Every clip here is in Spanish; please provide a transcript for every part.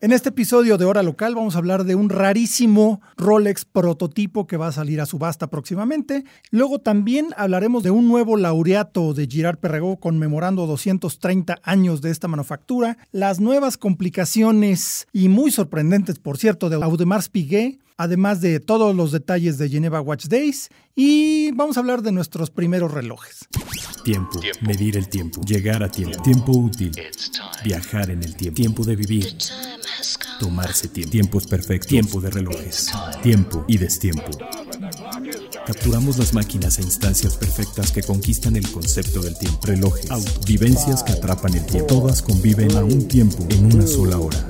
En este episodio de Hora Local vamos a hablar de un rarísimo Rolex prototipo que va a salir a subasta próximamente. Luego también hablaremos de un nuevo laureato de Girard Perregaux conmemorando 230 años de esta manufactura, las nuevas complicaciones y muy sorprendentes, por cierto, de Audemars Piguet, además de todos los detalles de Geneva Watch Days y vamos a hablar de nuestros primeros relojes. Tiempo, medir el tiempo, llegar a tiempo, tiempo útil, viajar en el tiempo, tiempo de vivir, tomarse tiempo, tiempos perfectos, tiempo de relojes, tiempo y destiempo. Capturamos las máquinas e instancias perfectas que conquistan el concepto del tiempo. Relojes, auto, vivencias que atrapan el tiempo. Todas conviven a un tiempo en una sola hora.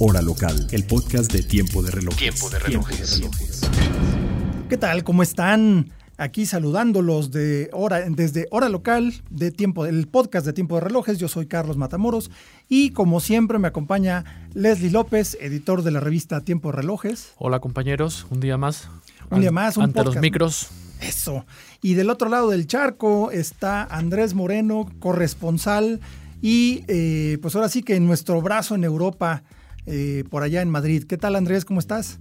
Hora local, el podcast de Tiempo de Relojes. Tiempo de relojes. ¿Qué tal? ¿Cómo están? Aquí saludándolos de hora, desde Hora Local, de tiempo, el podcast de Tiempo de Relojes. Yo soy Carlos Matamoros y como siempre me acompaña Leslie López, editor de la revista Tiempo de Relojes. Hola compañeros, un día más. Un día más, un Ante los micros. Eso. Y del otro lado del charco está Andrés Moreno, corresponsal y eh, pues ahora sí que en nuestro brazo en Europa, eh, por allá en Madrid. ¿Qué tal Andrés? ¿Cómo estás?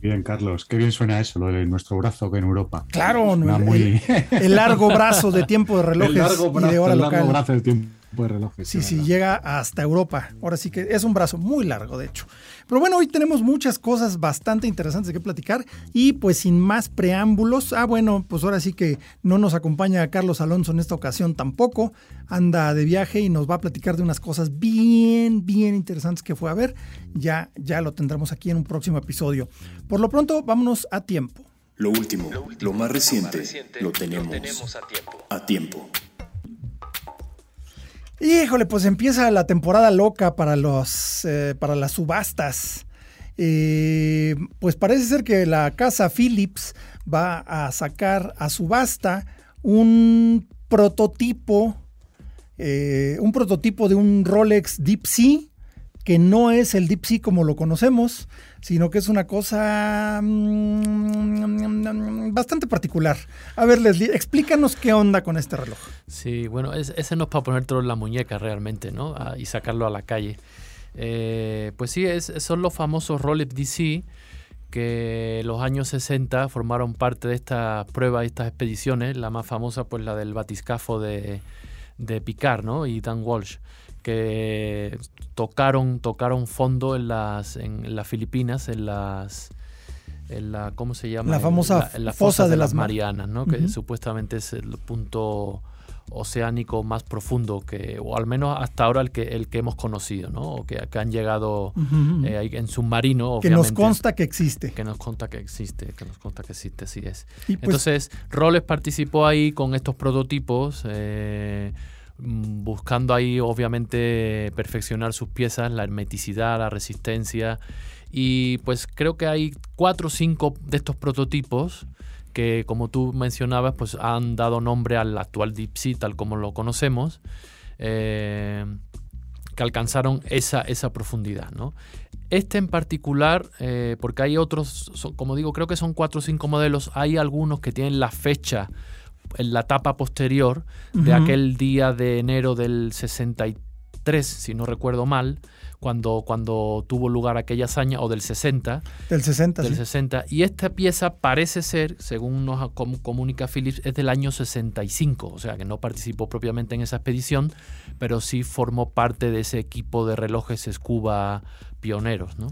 Bien, Carlos, qué bien suena eso, lo de nuestro brazo en Europa. Claro, Suena el, muy- el largo brazo de tiempo de relojes el largo y de brazo, hora el largo local. brazo del tiempo de relojes. Sí, sí, ¿verdad? llega hasta Europa. Ahora sí que es un brazo muy largo, de hecho. Pero bueno, hoy tenemos muchas cosas bastante interesantes de que platicar y pues sin más preámbulos. Ah, bueno, pues ahora sí que no nos acompaña Carlos Alonso en esta ocasión tampoco. Anda de viaje y nos va a platicar de unas cosas bien, bien interesantes que fue a ver. Ya, ya lo tendremos aquí en un próximo episodio. Por lo pronto, vámonos a tiempo. Lo último, lo más reciente, reciente, lo lo tenemos tenemos a tiempo. a tiempo. Híjole, pues empieza la temporada loca para, los, eh, para las subastas. Pues parece ser que la casa Philips va a sacar a subasta un prototipo, eh, un prototipo de un Rolex Deep Sea, que no es el Deep Sea como lo conocemos, sino que es una cosa mm, bastante particular. A ver, Leslie, explícanos qué onda con este reloj. Sí, bueno, es- ese no es para ponértelo en la muñeca realmente, ¿no? Y sacarlo a la calle. Eh, pues sí, es, son los famosos Rolex DC que los años 60 formaron parte de estas pruebas estas expediciones. La más famosa, pues la del batiscafo de, de Picard, ¿no? Y Dan Walsh, que tocaron, tocaron fondo en las, en las Filipinas, en las... En la, ¿Cómo se llama? La En famosa en las fosa fosas de de las las Mar- Marianas, ¿no? Que Ujú. supuestamente es el punto oceánico más profundo que, o al menos hasta ahora el que, el que hemos conocido, ¿no? O que, que han llegado Ujú. eh, ahí en submarino, que nos obviamente. consta que existe. Que nos consta que existe, que nos consta que existe, sí es. Y pues, Entonces, Rolex participó ahí con estos prototipos, eh, buscando ahí, obviamente, perfeccionar sus piezas, la hermeticidad, la resistencia. Y pues creo que hay cuatro o cinco de estos prototipos que, como tú mencionabas, pues han dado nombre al actual Sea, tal como lo conocemos. eh, que alcanzaron esa, esa profundidad, ¿no? Este en particular, eh, porque hay otros, como digo, creo que son cuatro o cinco modelos, hay algunos que tienen la fecha en la tapa posterior de aquel día de enero del 63, si no recuerdo mal, cuando, cuando tuvo lugar aquella hazaña, o del 60, del 60, del sí. 60. Y esta pieza parece ser, según nos com- comunica Philips, es del año 65, o sea que no participó propiamente en esa expedición, pero sí formó parte de ese equipo de relojes Scuba pioneros, ¿no?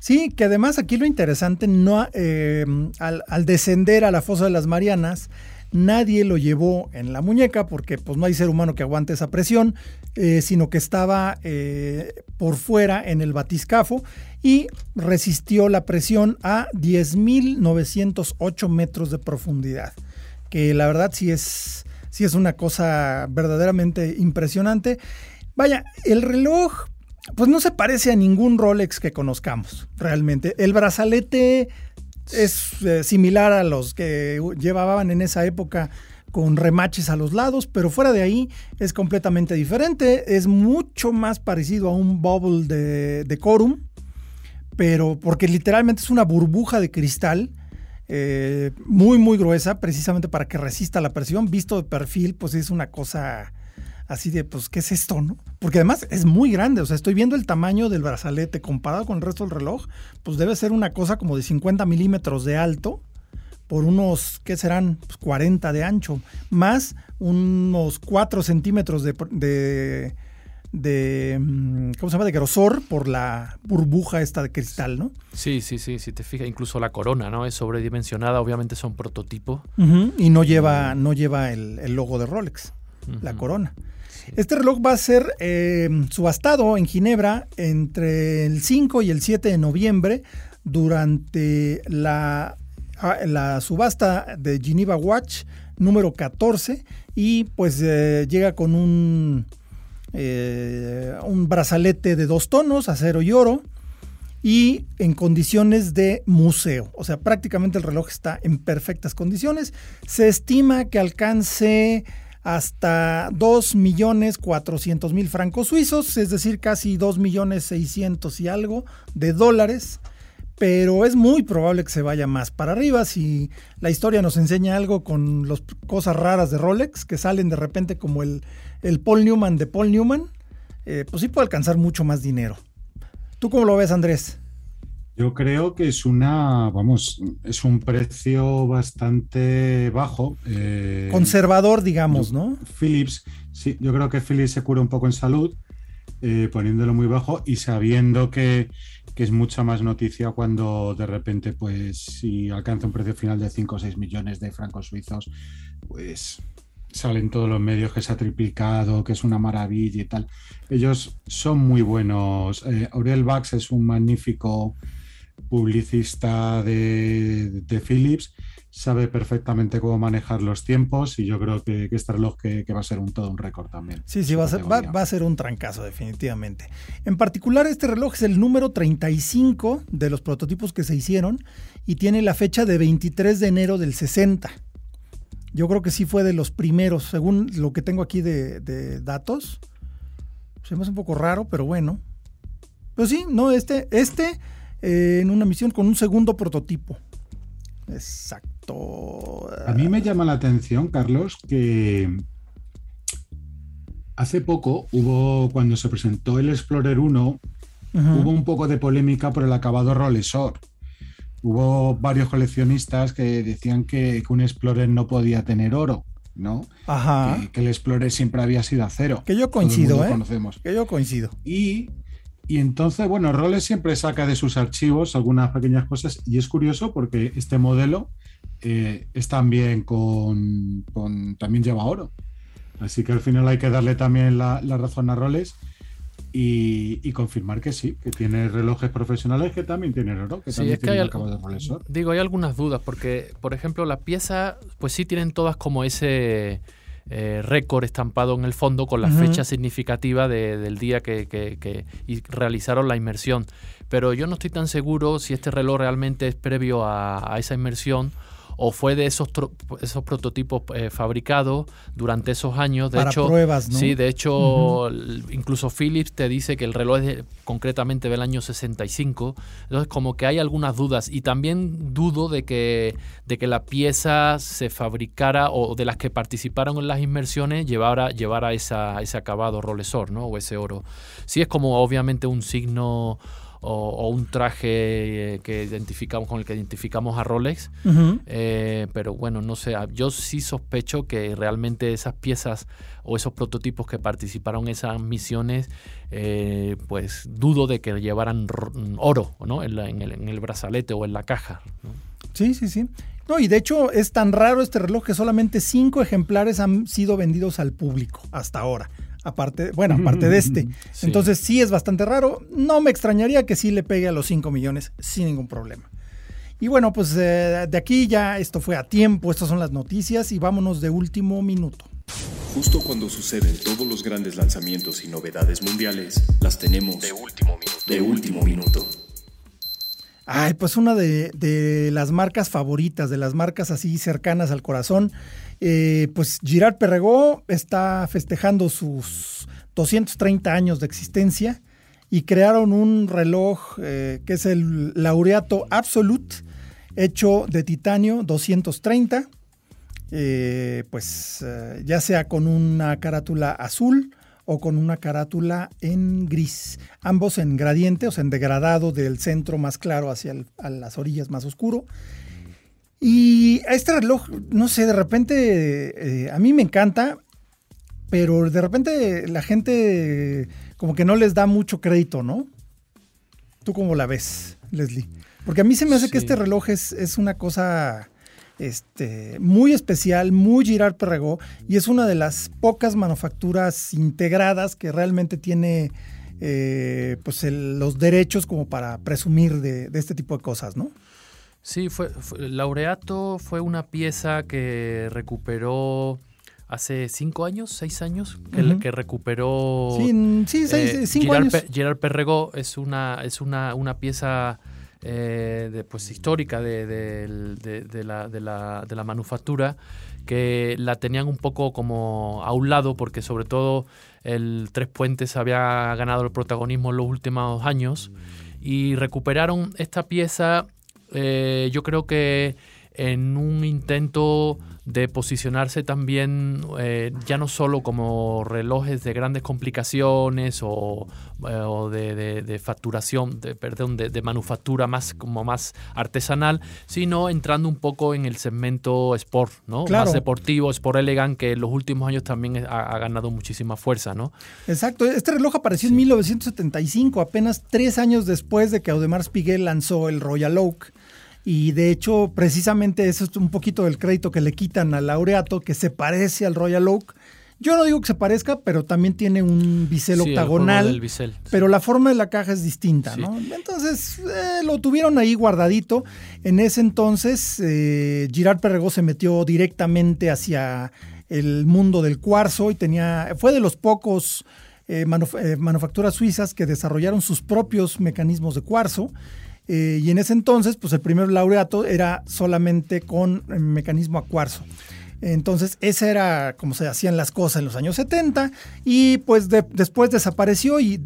Sí, que además aquí lo interesante, no, eh, al, al descender a la fosa de las Marianas, nadie lo llevó en la muñeca porque pues no hay ser humano que aguante esa presión, eh, sino que estaba eh, por fuera en el batiscafo y resistió la presión a 10.908 metros de profundidad, que la verdad sí es, sí es una cosa verdaderamente impresionante. Vaya, el reloj pues no se parece a ningún Rolex que conozcamos, realmente. El brazalete es eh, similar a los que llevaban en esa época con remaches a los lados, pero fuera de ahí es completamente diferente. Es mucho más parecido a un bubble de, de Corum, pero porque literalmente es una burbuja de cristal eh, muy, muy gruesa, precisamente para que resista la presión. Visto de perfil, pues es una cosa así de, pues, ¿qué es esto, no? Porque además es muy grande, o sea, estoy viendo el tamaño del brazalete comparado con el resto del reloj, pues debe ser una cosa como de 50 milímetros de alto por unos, ¿qué serán? 40 pues, de ancho, más unos 4 centímetros de, de, de, mm, ¿cómo se llama? De grosor por la burbuja esta de cristal, ¿no? Sí, sí, sí, si te fijas, incluso la corona, ¿no? Es sobredimensionada, obviamente son prototipos. y no lleva, no lleva el, logo de Rolex, la corona. Este reloj va a ser eh, subastado en Ginebra entre el 5 y el 7 de noviembre durante la la subasta de Geneva Watch número 14 y pues eh, llega con un, eh, un brazalete de dos tonos, acero y oro y en condiciones de museo. O sea, prácticamente el reloj está en perfectas condiciones. Se estima que alcance hasta 2.400.000 francos suizos, es decir, casi 2.600.000 y algo de dólares pero es muy probable que se vaya más para arriba si la historia nos enseña algo con las cosas raras de Rolex que salen de repente como el, el Paul Newman de Paul Newman, eh, pues sí puede alcanzar mucho más dinero. ¿Tú cómo lo ves, Andrés? Yo creo que es una, vamos, es un precio bastante bajo. Eh, Conservador, digamos, ¿no? Philips, sí, yo creo que Philips se cura un poco en salud, eh, poniéndolo muy bajo y sabiendo que que es mucha más noticia cuando de repente, pues, si alcanza un precio final de 5 o 6 millones de francos suizos, pues salen todos los medios que se ha triplicado, que es una maravilla y tal. Ellos son muy buenos. Eh, Aurel Bax es un magnífico publicista de, de Philips sabe perfectamente cómo manejar los tiempos y yo creo que, este reloj que, va a ser un todo un récord también. Sí, sí, va a, ser, va, a, ser, un trancazo definitivamente. En particular este reloj es el número 35 de los prototipos que se hicieron y tiene la fecha de 23 de enero del 60. Yo creo que sí fue de los primeros, según lo que tengo aquí de, datos. Se me hace un poco raro, pero bueno. Pero sí, no, este, este eh, en una misión con un segundo prototipo. Exacto. A mí me llama la atención, Carlos, que hace poco hubo, cuando se presentó el Explorer 1, hubo un poco de polémica por el acabado Rolesor. Hubo varios coleccionistas que decían que, un Explorer no podía tener oro. ¿no? Ajá. Que, el Explorer siempre había sido acero. Que yo coincido, ¿eh? Conocemos. Que yo coincido. Y y entonces, bueno, Rolex siempre saca de sus archivos algunas pequeñas cosas y es curioso porque este modelo eh, es también con, también lleva oro. Así que al final hay que darle también la, razón a Rolex y, confirmar que sí, que tiene relojes profesionales que también tienen oro, que también tienen hay, de Rolex. Digo, hay algunas dudas porque, por ejemplo, las piezas, pues sí tienen todas como ese eh, récord estampado en el fondo con la fecha significativa del día que, realizaron la inmersión. Pero yo no estoy tan seguro si este reloj realmente es previo a esa inmersión o fue de esos, esos prototipos eh, fabricados durante esos años. De Para hecho, pruebas, ¿no? Sí, de hecho, incluso Philips te dice que el reloj es concretamente del año 65. Entonces, como que hay algunas dudas. Y también dudo de que, de que la pieza se fabricara o de las que participaron en las inmersiones llevara, llevara esa, ese acabado rolesor, ¿no? O ese oro. Sí, es como obviamente un signo o, un traje eh, que identificamos con el que identificamos a Rolex. Eh, pero bueno, no sé, yo sí sospecho que realmente esas piezas o esos prototipos que participaron en esas misiones, eh, pues dudo de que llevaran oro ¿no? en, el, brazalete o en la caja. Sí, sí, sí. No, y de hecho es tan raro este reloj que solamente cinco ejemplares han sido vendidos al público hasta ahora aparte, bueno, aparte de este. Entonces sí es bastante raro. No me extrañaría que sí le pegue a los 5 millones sin ningún problema. Y bueno, pues eh, de aquí ya esto fue a tiempo, estas son las noticias y vámonos de último minuto. Justo cuando suceden todos los grandes lanzamientos y novedades mundiales, las tenemos de último minuto. De último minuto. Ay, pues una de, las marcas favoritas, de las marcas así cercanas al corazón, eh, pues Girard Perregó está festejando sus 230 años de existencia y crearon un reloj eh, que es el Laureato Absolute hecho de titanio 230, eh, pues ya sea con una carátula azul o con una carátula en gris, ambos en gradiente, o sea, en degradado del centro más claro hacia las orillas más oscuro. Y este reloj, no sé, de repente a mí me encanta, pero de repente la gente como que no les da mucho crédito, ¿no? ¿Tú cómo la ves, Leslie? Porque a mí se me hace que este reloj es, es una cosa este, muy especial, muy Girard Perregó, y es una de las pocas manufacturas integradas que realmente tiene eh, pues los derechos como para presumir de, este tipo de cosas, ¿no? Sí, fue, Laureato fue una pieza que recuperó hace cinco años, seis años, que, que recuperó. Sí, sí seis, eh, cinco años. Gerard Perregó es una, es una, una pieza eh, de, pues, histórica de, de, la, la, de la manufactura que la tenían un poco como a un lado porque sobre todo el Tres Puentes había ganado el protagonismo en los últimos años y recuperaron esta pieza eh, yo creo que en un intento de posicionarse también eh, ya no solo como relojes de grandes complicaciones o, eh, de, facturación, de, perdón, de, manufactura más como más artesanal, sino entrando un poco en el segmento sport, ¿no? Más deportivo, sport elegant, que en los últimos años también ha, ganado muchísima fuerza, ¿no? Exacto. Este reloj apareció en 1975, apenas tres años después de que Audemars Piguet lanzó el Royal Oak. Y de hecho, precisamente eso es un poquito del crédito que le quitan al laureato, que se parece al Royal Oak. Yo no digo que se parezca, pero también tiene un bisel octagonal. Pero la forma de la caja es distinta, ¿no? Entonces eh, lo tuvieron ahí guardadito. En ese entonces, eh, Girard Perregó se metió directamente hacia el mundo del cuarzo y tenía. Fue de los pocos eh, manufacturas suizas que desarrollaron sus propios mecanismos de cuarzo. Eh, y en ese entonces, pues el primer laureato era solamente con eh, mecanismo a cuarzo. Entonces, esa era como se hacían las cosas en los años 70 y pues después desapareció y,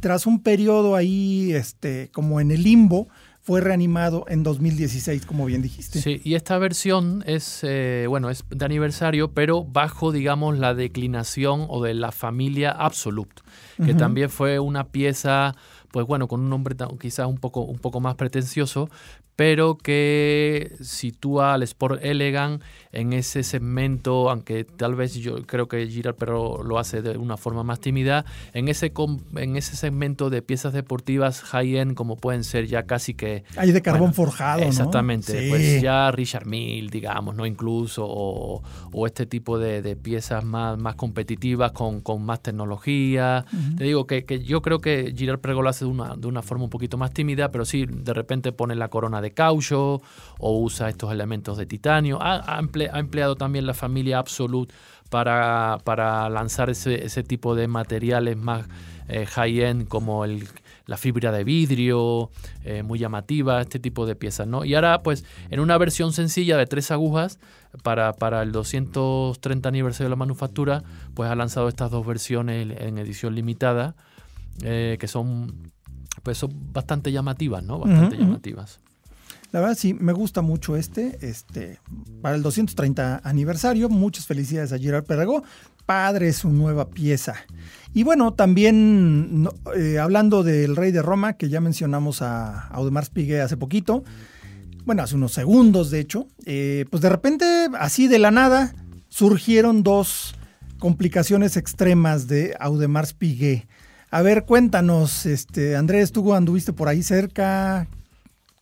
tras un periodo ahí este, como en el limbo, fue reanimado en 2016, como bien dijiste. Sí, y esta versión es, eh, bueno, es de aniversario, pero bajo, digamos, la declinación o de la familia Absolute, que también fue una pieza pues bueno, con un nombre quizás un poco, un poco más pretencioso, pero que sitúa al Sport Elegant en ese segmento, aunque tal vez yo creo que Girard pero lo hace de una forma más tímida, en ese, en ese segmento de piezas deportivas high-end como pueden ser ya casi que... Hay de carbón forjado, Exactamente, pues ya Richard Mill, digamos, ¿no? Incluso, o, este tipo de, piezas más, más competitivas con, más tecnología. Te digo que, yo creo que Girard Perregó lo hace de una, de una forma un poquito más tímida, pero sí, de repente pone la corona de caucho o usa estos elementos de titanio. Ha, empleado también la familia Absolute para, para lanzar ese, ese, tipo de materiales más eh, high-end como el, la fibra de vidrio, eh, muy llamativa, este tipo de piezas. ¿no? Y ahora, pues, en una versión sencilla de tres agujas, para, para el 230 aniversario de la manufactura, pues ha lanzado estas dos versiones en edición limitada, eh, que son, pues, son bastante llamativas, ¿no? Bastante llamativas. La verdad sí, me gusta mucho este, este, para el 230 aniversario. Muchas felicidades a Gerard Perregó. Padre su nueva pieza. Y bueno, también eh, hablando del Rey de Roma, que ya mencionamos a Audemars Piguet hace poquito, bueno, hace unos segundos de hecho, eh, pues de repente, así de la nada, surgieron dos complicaciones extremas de Audemars Piguet. A ver, cuéntanos, este, Andrés, tú anduviste por ahí cerca,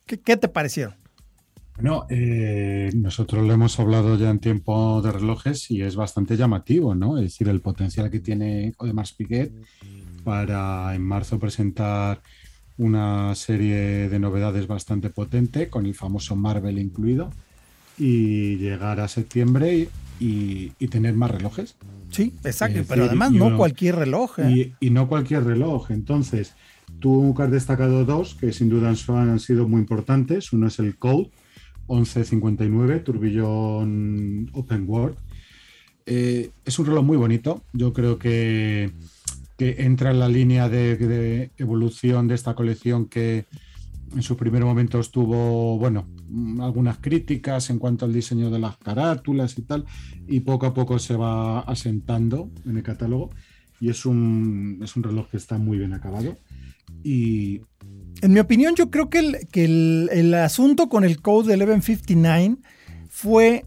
¿Qué, te parecieron? Bueno, eh, nosotros lo hemos hablado ya en tiempo de relojes y es bastante llamativo, ¿no? Es decir, el potencial que tiene Audemars Piguet para en marzo presentar una serie de novedades bastante potente, con el famoso Marvel incluido, y llegar a septiembre y, tener más relojes. Sí, exacto, pero además no cualquier reloj. ¿eh? Y, y, no cualquier reloj. Entonces, Tú has destacado dos que sin duda han sido muy importantes. Uno es el Code 1159, turbillón Open World. Eh, es un reloj muy bonito. Yo creo que, entra en la línea de, evolución de esta colección que, en sus primeros momentos tuvo, bueno, algunas críticas en cuanto al diseño de las carátulas y tal, y poco a poco se va asentando en el catálogo. Y es un, es un reloj que está muy bien acabado. Y. En mi opinión, yo creo que el, que el, asunto con el Code 1159 fue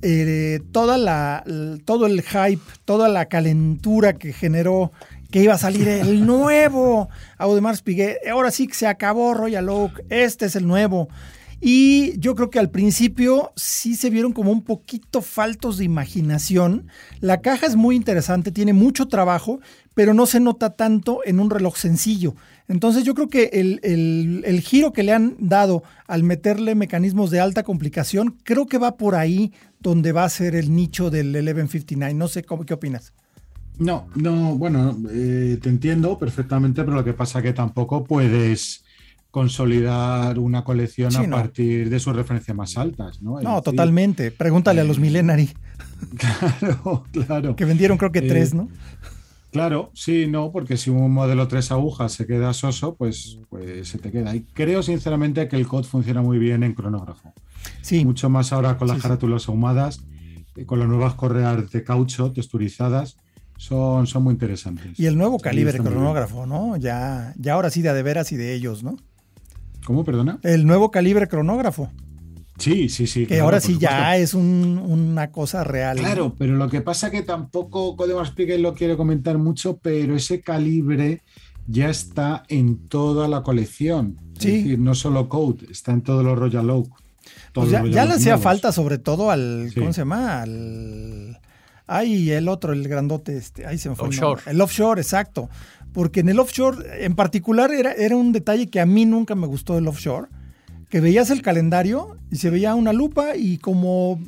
eh, toda la, todo el hype, toda la calentura que generó que iba a salir el nuevo Audemars Piguet. Ahora sí que se acabó Royal Oak. Este es el nuevo. Y yo creo que al principio sí se vieron como un poquito faltos de imaginación. La caja es muy interesante, tiene mucho trabajo, pero no se nota tanto en un reloj sencillo. Entonces yo creo que el, giro que le han dado al meterle mecanismos de alta complicación, creo que va por ahí donde va a ser el nicho del 1159. No sé cómo, qué opinas. No, no, bueno, eh, te entiendo perfectamente, pero lo que pasa es que tampoco puedes consolidar una colección a partir de sus referencias más altas, ¿no? no, totalmente. Pregúntale a los eh, Millenary. Claro, claro. Que vendieron creo que tres, eh, ¿no? Claro, sí, no, porque si un modelo tres agujas se queda soso, pues, pues se te queda. Y creo sinceramente que el COD funciona muy bien en cronógrafo. Sí. Mucho más ahora con las carátulas ahumadas, con las nuevas correas de caucho texturizadas son, son muy interesantes. Y el nuevo calibre cronógrafo, ¿no? Ya, ya ahora sí de, de veras y de ellos, ¿no? ¿Cómo, perdona? El nuevo calibre cronógrafo. Sí, sí, sí. Que ahora sí ya es una cosa real. Claro, pero lo que pasa que tampoco Codemars Piguet lo quiere comentar mucho, pero ese calibre ya está en toda la colección. Sí. Es decir, no solo Code, está en todos los Royal Oak. Pues ya, le hacía falta sobre todo al, ¿cómo se llama? Al Ay, el otro, el grandote, este, ahí se me fue. Offshore. El, offshore, exacto. Porque en el offshore, en particular, era, era un detalle que a mí nunca me gustó del offshore. Que veías el calendario y se veía una lupa y como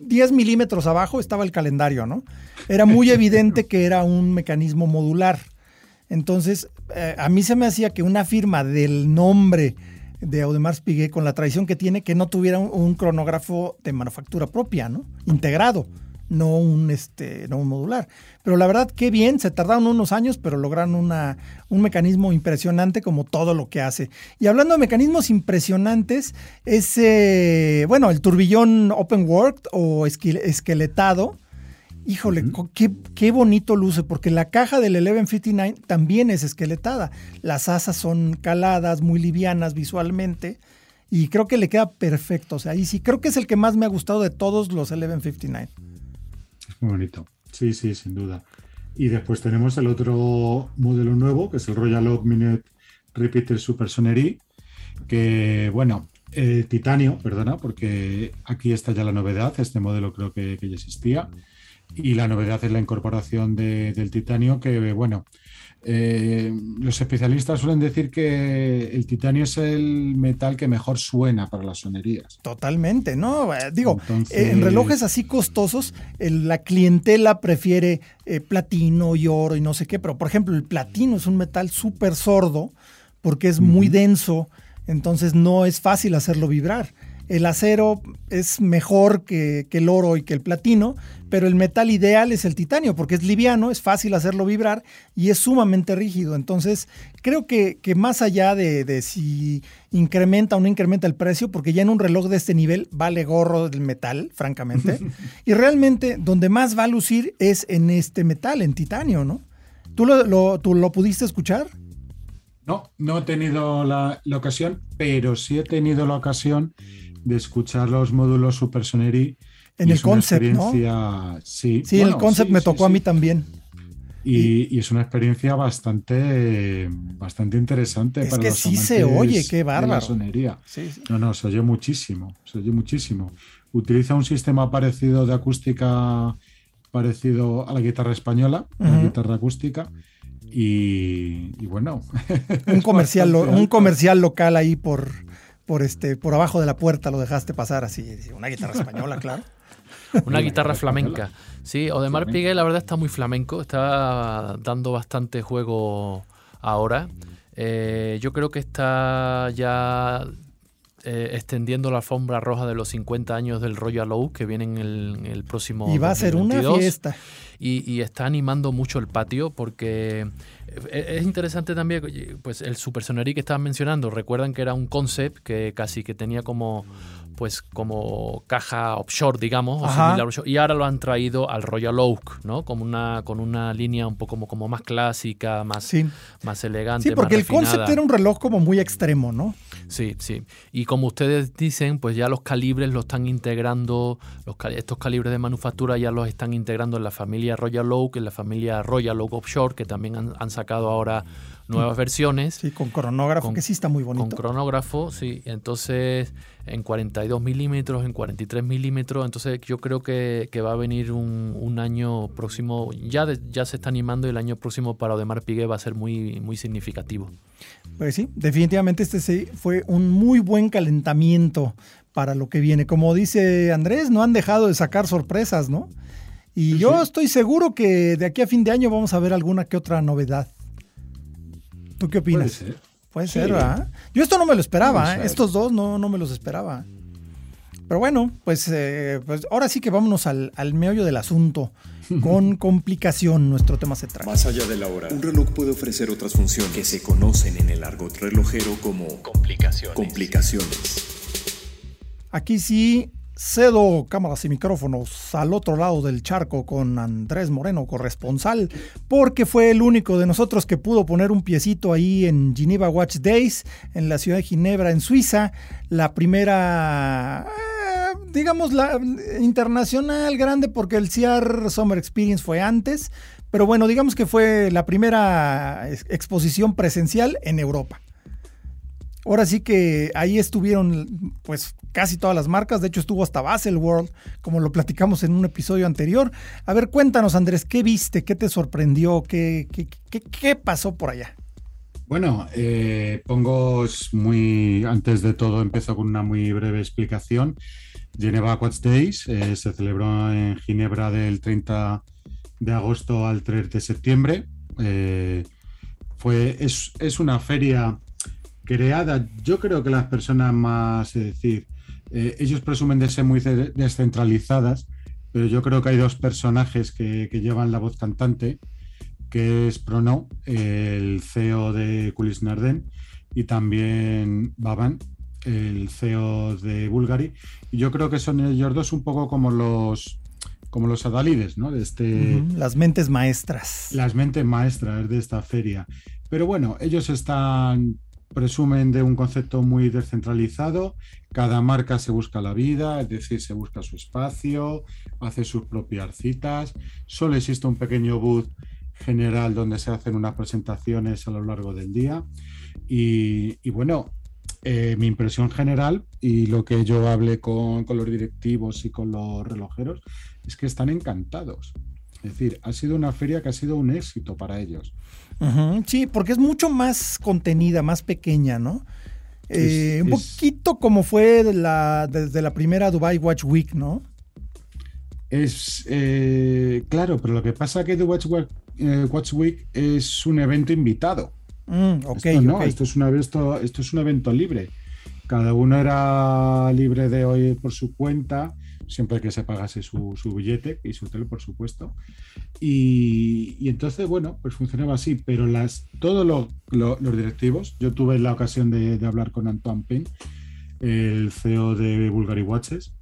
10 milímetros abajo estaba el calendario, ¿no? Era muy evidente que era un mecanismo modular. Entonces, eh, a mí se me hacía que una firma del nombre de Audemars Piguet, con la tradición que tiene, que no tuviera un cronógrafo de manufactura propia, ¿no? Integrado no un, este, no un modular. Pero la verdad, qué bien, se tardaron unos años, pero lograron una, un mecanismo impresionante como todo lo que hace. Y hablando de mecanismos impresionantes, ese, bueno, el turbillón open work o esqueletado, híjole, qué, qué, bonito luce, porque la caja del 1159 también es esqueletada. Las asas son caladas, muy livianas visualmente. Y creo que le queda perfecto. O sea, y sí, creo que es el que más me ha gustado de todos los 1159. Muy bonito. Sí, sí, sin duda. Y después tenemos el otro modelo nuevo, que es el Royal Oak Minute Repeater Super Sonnery, que, bueno, eh, titanio, perdona, porque aquí está ya la novedad, este modelo creo que, ya existía, y la novedad es la incorporación del titanio, que, bueno, eh, los especialistas suelen decir que el titanio es el metal que mejor suena para las sonerías. Totalmente, ¿no? Eh, digo, eh, en relojes así costosos, la clientela prefiere platino y oro y no sé qué, pero por ejemplo, el platino es un metal súper sordo porque es muy denso, entonces no es fácil hacerlo vibrar. El acero es mejor que, el oro y que el platino, pero el metal ideal es el titanio, porque es liviano, es fácil hacerlo vibrar y es sumamente rígido. Entonces, creo que, más allá de, si incrementa o no incrementa el precio, porque ya en un reloj de este nivel vale gorro del metal, francamente, y realmente donde más va a lucir es en este metal, en titanio, ¿no? ¿Tú lo, tú lo pudiste escuchar? No, no he tenido la, la ocasión, pero sí he tenido la ocasión de escuchar los módulos Super Soneri. En el concept, ¿no? Sí, sí el concept me tocó a mí también. Y, es una experiencia bastante, bastante interesante es que sí se oye, qué bárbaro. sonería. No, no, se oye muchísimo, se oye muchísimo. Utiliza un sistema parecido de acústica, parecido a la guitarra española, la guitarra acústica. Y, bueno. Un comercial, un comercial local ahí por, por este por abajo de la puerta lo dejaste pasar así, una guitarra española, claro. Una guitarra flamenca. Sí, Odemar Piguet la verdad está muy flamenco, está dando bastante juego ahora. Eh, yo creo que está ya eh, extendiendo la alfombra roja de los 50 años del Royal Oak que vienen el, el próximo Y va a ser una fiesta. Y, está animando mucho el patio porque eh, es interesante también, pues el Super Sonnery que estaban mencionando, recuerdan que era un concept que casi que tenía como pues como caja offshore, digamos, y ahora lo han traído al Royal Oak, ¿no? Como una, con una línea un poco como, como más clásica, más, más elegante. Sí, porque el concept era un reloj como muy extremo, ¿no? Sí, sí. Y como ustedes dicen, pues ya los calibres los están integrando, los, estos calibres de manufactura ya los están integrando en la familia Royal Oak, en la familia Royal Oak Offshore, que también han, han sacado ahora nuevas versiones. Sí, con cronógrafo, que sí está muy bonito. Con cronógrafo, sí. Entonces, en 42 milímetros, en 43 milímetros. Entonces, yo creo que, va a venir un, año próximo. Ya, ya se está animando y el año próximo para Odemar Piguet va a ser muy, muy significativo. Pues sí, definitivamente este sí fue un muy buen calentamiento para lo que viene. Como dice Andrés, no han dejado de sacar sorpresas, ¿no? Y yo estoy seguro que de aquí a fin de año vamos a ver alguna que otra novedad. ¿Tú qué opinas? Puede ser. Puede ser, ¿verdad? Yo esto no me lo esperaba, ¿eh? estos dos no, no me los esperaba. Pero bueno, pues, eh, pues ahora sí que vámonos al, al meollo del asunto. Con complicación, nuestro tema se trata. Más allá de la hora, un reloj puede ofrecer otras funciones que se conocen en el argot relojero como complicaciones. complicaciones. Aquí sí Cedo cámaras y micrófonos al otro lado del charco con Andrés Moreno, corresponsal, porque fue el único de nosotros que pudo poner un piecito ahí en Geneva Watch Days, en la ciudad de Ginebra, en Suiza, la primera, eh, digamos, la internacional grande, porque el CIAR Summer Experience fue antes, pero bueno, digamos que fue la primera exposición presencial en Europa. Ahora sí que ahí estuvieron pues casi todas las marcas, de hecho estuvo hasta Baselworld, como lo platicamos en un episodio anterior. A ver, cuéntanos Andrés, ¿qué viste? ¿Qué te sorprendió? ¿Qué, qué, pasó por allá? Bueno, eh, pongo muy, antes de todo empezó con una muy breve explicación. Geneva Quads Days eh, se celebró en Ginebra del 30 de agosto al 3 de septiembre. Eh, fue, es, es una feria creada, yo creo que las personas más, es decir, eh, ellos presumen de ser muy descentralizadas, pero yo creo que hay dos personajes que, llevan la voz cantante, que es Prono, el CEO de Kulis Narden, y también Baban, el CEO de Bulgari. Y yo creo que son ellos dos un poco como los como los adalides, ¿no? De este, Las mentes maestras. Las mentes maestras de esta feria. Pero bueno, ellos están presumen de un concepto muy descentralizado. Cada marca se busca la vida, es decir, se busca su espacio, hace sus propias citas. Solo existe un pequeño booth general donde se hacen unas presentaciones a lo largo del día. Y, bueno, eh, mi impresión general y lo que yo hablé con, con los directivos y con los relojeros es que están encantados. Es decir, ha sido una feria que ha sido un éxito para ellos. Sí, porque es mucho más contenida, más pequeña, ¿no? Eh, un poquito como fue la, desde la primera Dubai Watch Week, ¿no? Es eh, claro, pero lo que pasa es que Dubai eh, Watch, Week es un evento invitado. Mm, esto, no, Esto, es esto, esto es un evento libre. Cada uno era libre de hoy por su cuenta siempre que se pagase su, billete y su hotel, por supuesto. Y, entonces, bueno, pues funcionaba así, pero las, todos los directivos, yo tuve la ocasión de, hablar con Antoine Pen, el CEO de Bulgari Watches,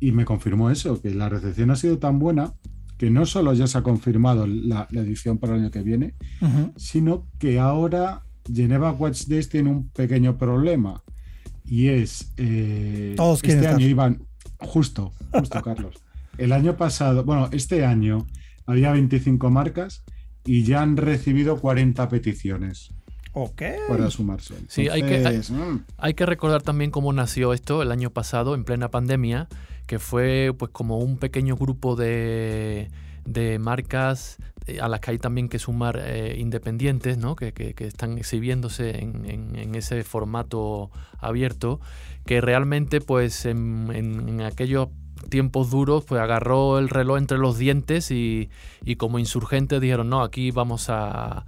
y me confirmó eso, que la recepción ha sido tan buena que no solo ya se ha confirmado la, edición para el año que viene, sino que ahora Geneva Watch Days tiene un pequeño problema. Y es. Eh, Todos este año iban Justo, justo, Carlos. El año pasado, bueno, este año había 25 marcas y ya han recibido 40 peticiones. Ok. Para sumarse. sí, hay que, mm. hay, que recordar también cómo nació esto el año pasado, en plena pandemia, que fue pues como un pequeño grupo de, de marcas eh, a las que hay también que sumar eh, independientes, ¿no? que, que, están exhibiéndose en, en, ese formato abierto, que realmente pues en, en aquellos tiempos duros, pues agarró el reloj entre los dientes y, como insurgentes dijeron, no, aquí vamos a,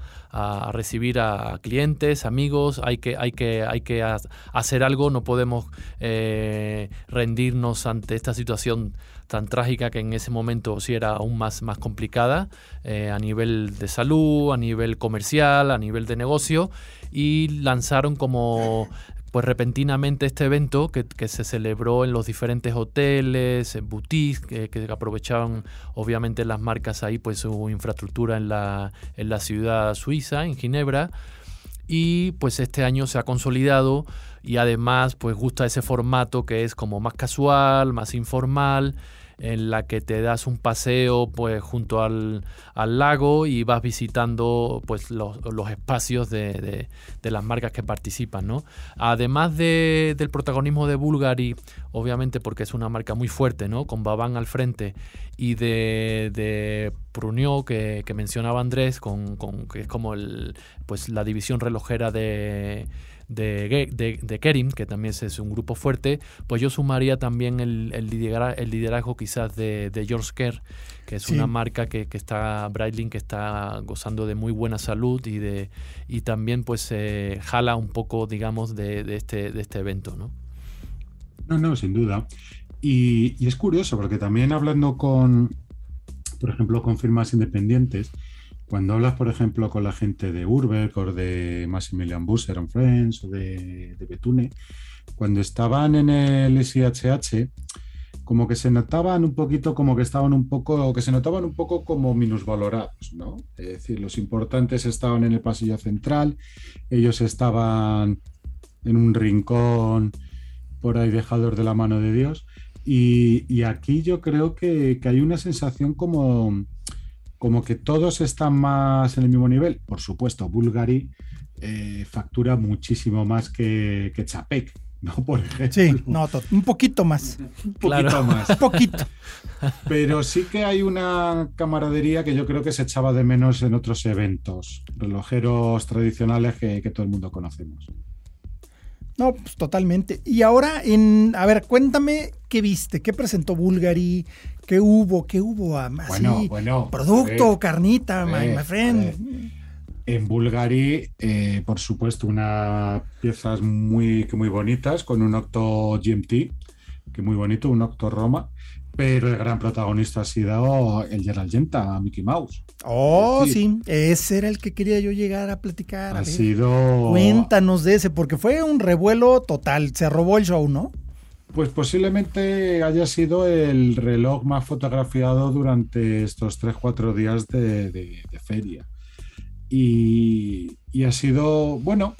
recibir a clientes, amigos, hay que, hay que, hay que hacer algo, no podemos eh, rendirnos ante esta situación tan trágica que en ese momento sí era aún más, más complicada eh, a nivel de salud, a nivel comercial, a nivel de negocio y lanzaron como pues repentinamente este evento que, se celebró en los diferentes hoteles, en boutiques, que, aprovechaban obviamente las marcas ahí, pues su infraestructura en la, en la ciudad suiza, en Ginebra. Y pues este año se ha consolidado y además pues gusta ese formato que es como más casual, más informal en la que te das un paseo pues junto al, lago y vas visitando pues los, espacios de, las marcas que participan ¿no? además del protagonismo de Bulgari obviamente porque es una marca muy fuerte ¿no? con Babán al frente y de, de que, mencionaba Andrés con, con, que es como el, pues la división relojera de de, de, Kerim, que también es un grupo fuerte, pues yo sumaría también el, el, liderazgo, quizás de, George Kerr, que es una marca que, que, está, Breitling, que está gozando de muy buena salud y, de, y también pues eh, jala un poco, digamos, de, de, este, de este evento, ¿no? No, no, sin duda. Y, y es curioso, porque también hablando con, por ejemplo, con firmas independientes, cuando hablas, por ejemplo, con la gente de Urbeck o de Maximilian Busser and Friends o de, Betune, cuando estaban en el SIHH, como que se notaban un poquito, como que estaban un poco, o que se notaban un poco como minusvalorados, ¿no? Es decir, los importantes estaban en el pasillo central, ellos estaban en un rincón por ahí dejados de la mano de Dios. Y, aquí yo creo que, que hay una sensación como como que todos están más en el mismo nivel. Por supuesto, Bulgari eh, factura muchísimo más que, que Chapek, ¿no? Por ejemplo. Sí, no, un poquito más. Un poquito más. un poquito. Pero sí que hay una camaradería que yo creo que se echaba de menos en otros eventos, relojeros tradicionales que, que todo el mundo conocemos. No, pues totalmente. Y ahora, en, a ver, cuéntame qué viste, qué presentó Bulgari, ¿Qué hubo? ¿Qué hubo? Así, bueno, bueno. Producto, carnita, my, friend. En Bulgari, eh, por supuesto, unas piezas muy, muy bonitas con un Octo GMT, que muy bonito, un Octo Roma. Pero el gran protagonista ha sido el Gerald Genta, Mickey Mouse. Oh, sí, ese era el que quería yo llegar a platicar. Ha sido. Cuéntanos de ese, porque fue un revuelo total. Se robó el show, ¿no? Pues posiblemente haya sido el reloj más fotografiado durante estos 3-4 días de, feria. Y, ha sido, bueno,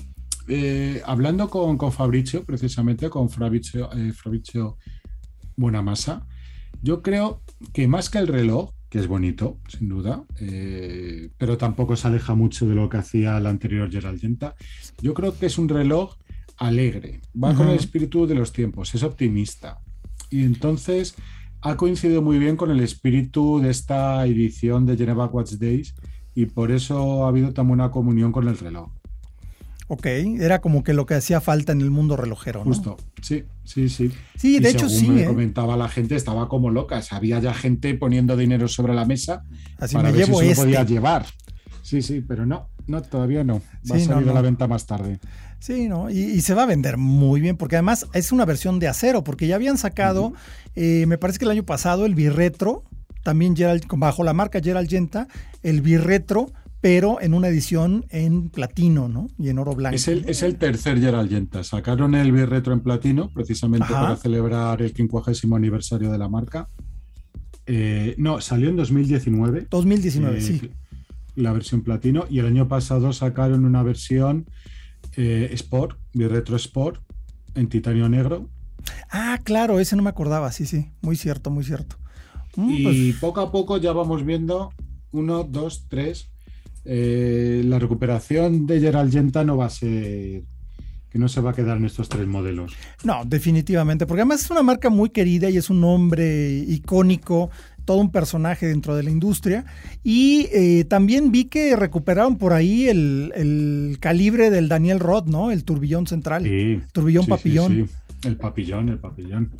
eh, hablando con, con, Fabricio, precisamente con Fabricio, eh, Fabricio Buenamasa, yo creo que más que el reloj, que es bonito, sin duda, eh, pero tampoco se aleja mucho de lo que hacía el anterior Gerald Genta, yo creo que es un reloj alegre, va con el espíritu de los tiempos, es optimista. Y entonces ha coincidido muy bien con el espíritu de esta edición de Geneva Watch Days y por eso ha habido tan buena comunión con el reloj. Ok, era como que lo que hacía falta en el mundo relojero. ¿no? Justo, sí, sí, sí. Sí, de hecho sí. Me ¿eh? comentaba la gente, estaba como loca. Había ya gente poniendo dinero sobre la mesa Así para me ver llevo si se lo podía este. llevar. Sí, sí, pero no, no, todavía no. Va a salir a la venta más tarde. Sí, ¿no? Y, se va a vender muy bien, porque además es una versión de acero, porque ya habían sacado, eh, me parece que el año pasado, el birretro, también Gerald, bajo la marca Gerald Genta, el birretro, pero en una edición en platino, ¿no? Y en oro blanco. Es el, es el tercer. Sacaron el birretro en platino, precisamente para celebrar el 50 aniversario de la marca. Eh, no, salió en 2019. 2019, eh, sí. La versión platino. Y el año pasado sacaron una versión eh, Sport, mi Retro Sport, en titanio negro. Ah, claro, ese no me acordaba, sí, sí, muy cierto, muy cierto. Mm, y pues poco a poco ya vamos viendo uno, dos, tres. Eh, la recuperación de Gerald Genta no va a ser que no se va a quedar en estos tres modelos. No, definitivamente, porque además es una marca muy querida y es un nombre icónico todo un personaje dentro de la industria. Y eh, también vi que recuperaron por ahí el, calibre del Daniel Roth, ¿no? El turbillón central. turbillón papillón. el papillón, el papillón.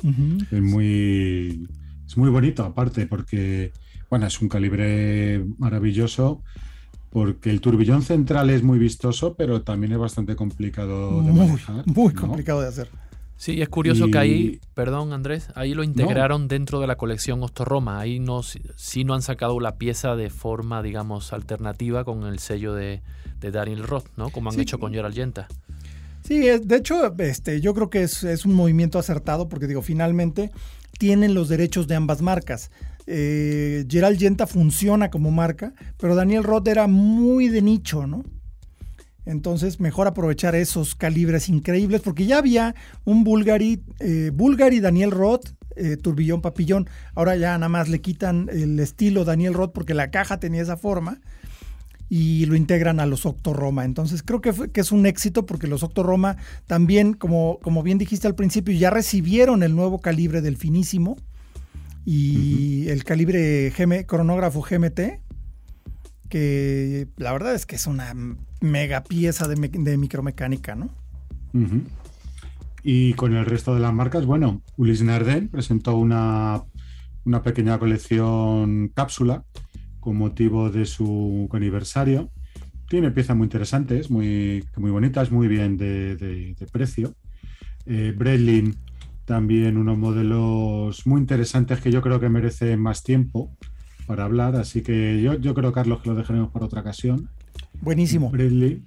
Es muy. Es muy bonito, aparte, porque, bueno, es un calibre maravilloso, porque el turbillón central es muy vistoso, pero también es bastante complicado de muy, manejar. Muy ¿no? complicado de hacer. Sí, es curioso Y- que ahí, perdón Andrés, ahí lo integraron dentro de la colección Ostorroma. Ahí no, sí no han sacado la pieza de forma, digamos, alternativa con el sello de, de Daniel Roth, ¿no? Como han Sí. hecho con Gerald Yenta. Sí, es- de hecho, este, yo creo que es, es un movimiento acertado porque digo, finalmente tienen los derechos de ambas marcas. Eh, Gerald Yenta funciona como marca, pero Daniel Roth era muy de nicho, ¿no? Entonces, mejor aprovechar esos calibres increíbles, porque ya había un Bulgari, eh, Bulgari Daniel Roth, eh, turbillón papillón. Ahora ya nada más le quitan el estilo Daniel Roth porque la caja tenía esa forma y lo integran a los Octoroma. Entonces creo que, fue- que es un éxito porque los Octoroma también, como, como bien dijiste al principio, ya recibieron el nuevo calibre del finísimo y el calibre GM cronógrafo GMT, que la verdad es que es una mega pieza de, me- de micromecánica, ¿no? Y con el resto de las marcas, bueno, Ulis Narden presentó una, una pequeña colección cápsula con motivo de su aniversario. Tiene piezas muy interesantes, muy, muy bonitas, muy bien de, de- de precio. Eh, Breitling también unos modelos muy interesantes que yo creo que merecen más tiempo para hablar, así que yo, yo creo, Carlos, que lo dejaremos para otra ocasión. Buenísimo. Bradley.